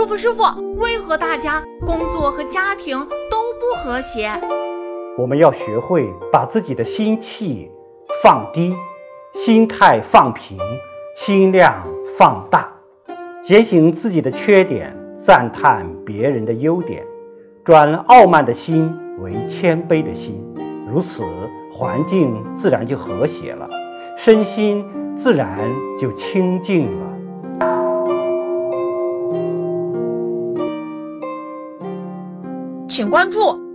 师傅，师傅，为何大家工作和家庭都不和谐？我们要学会把自己的心气放低，心态放平，心量放大，觉醒自己的缺点，赞叹别人的优点，转傲慢的心为谦卑的心，如此环境自然就和谐了，身心自然就清净了。请关注。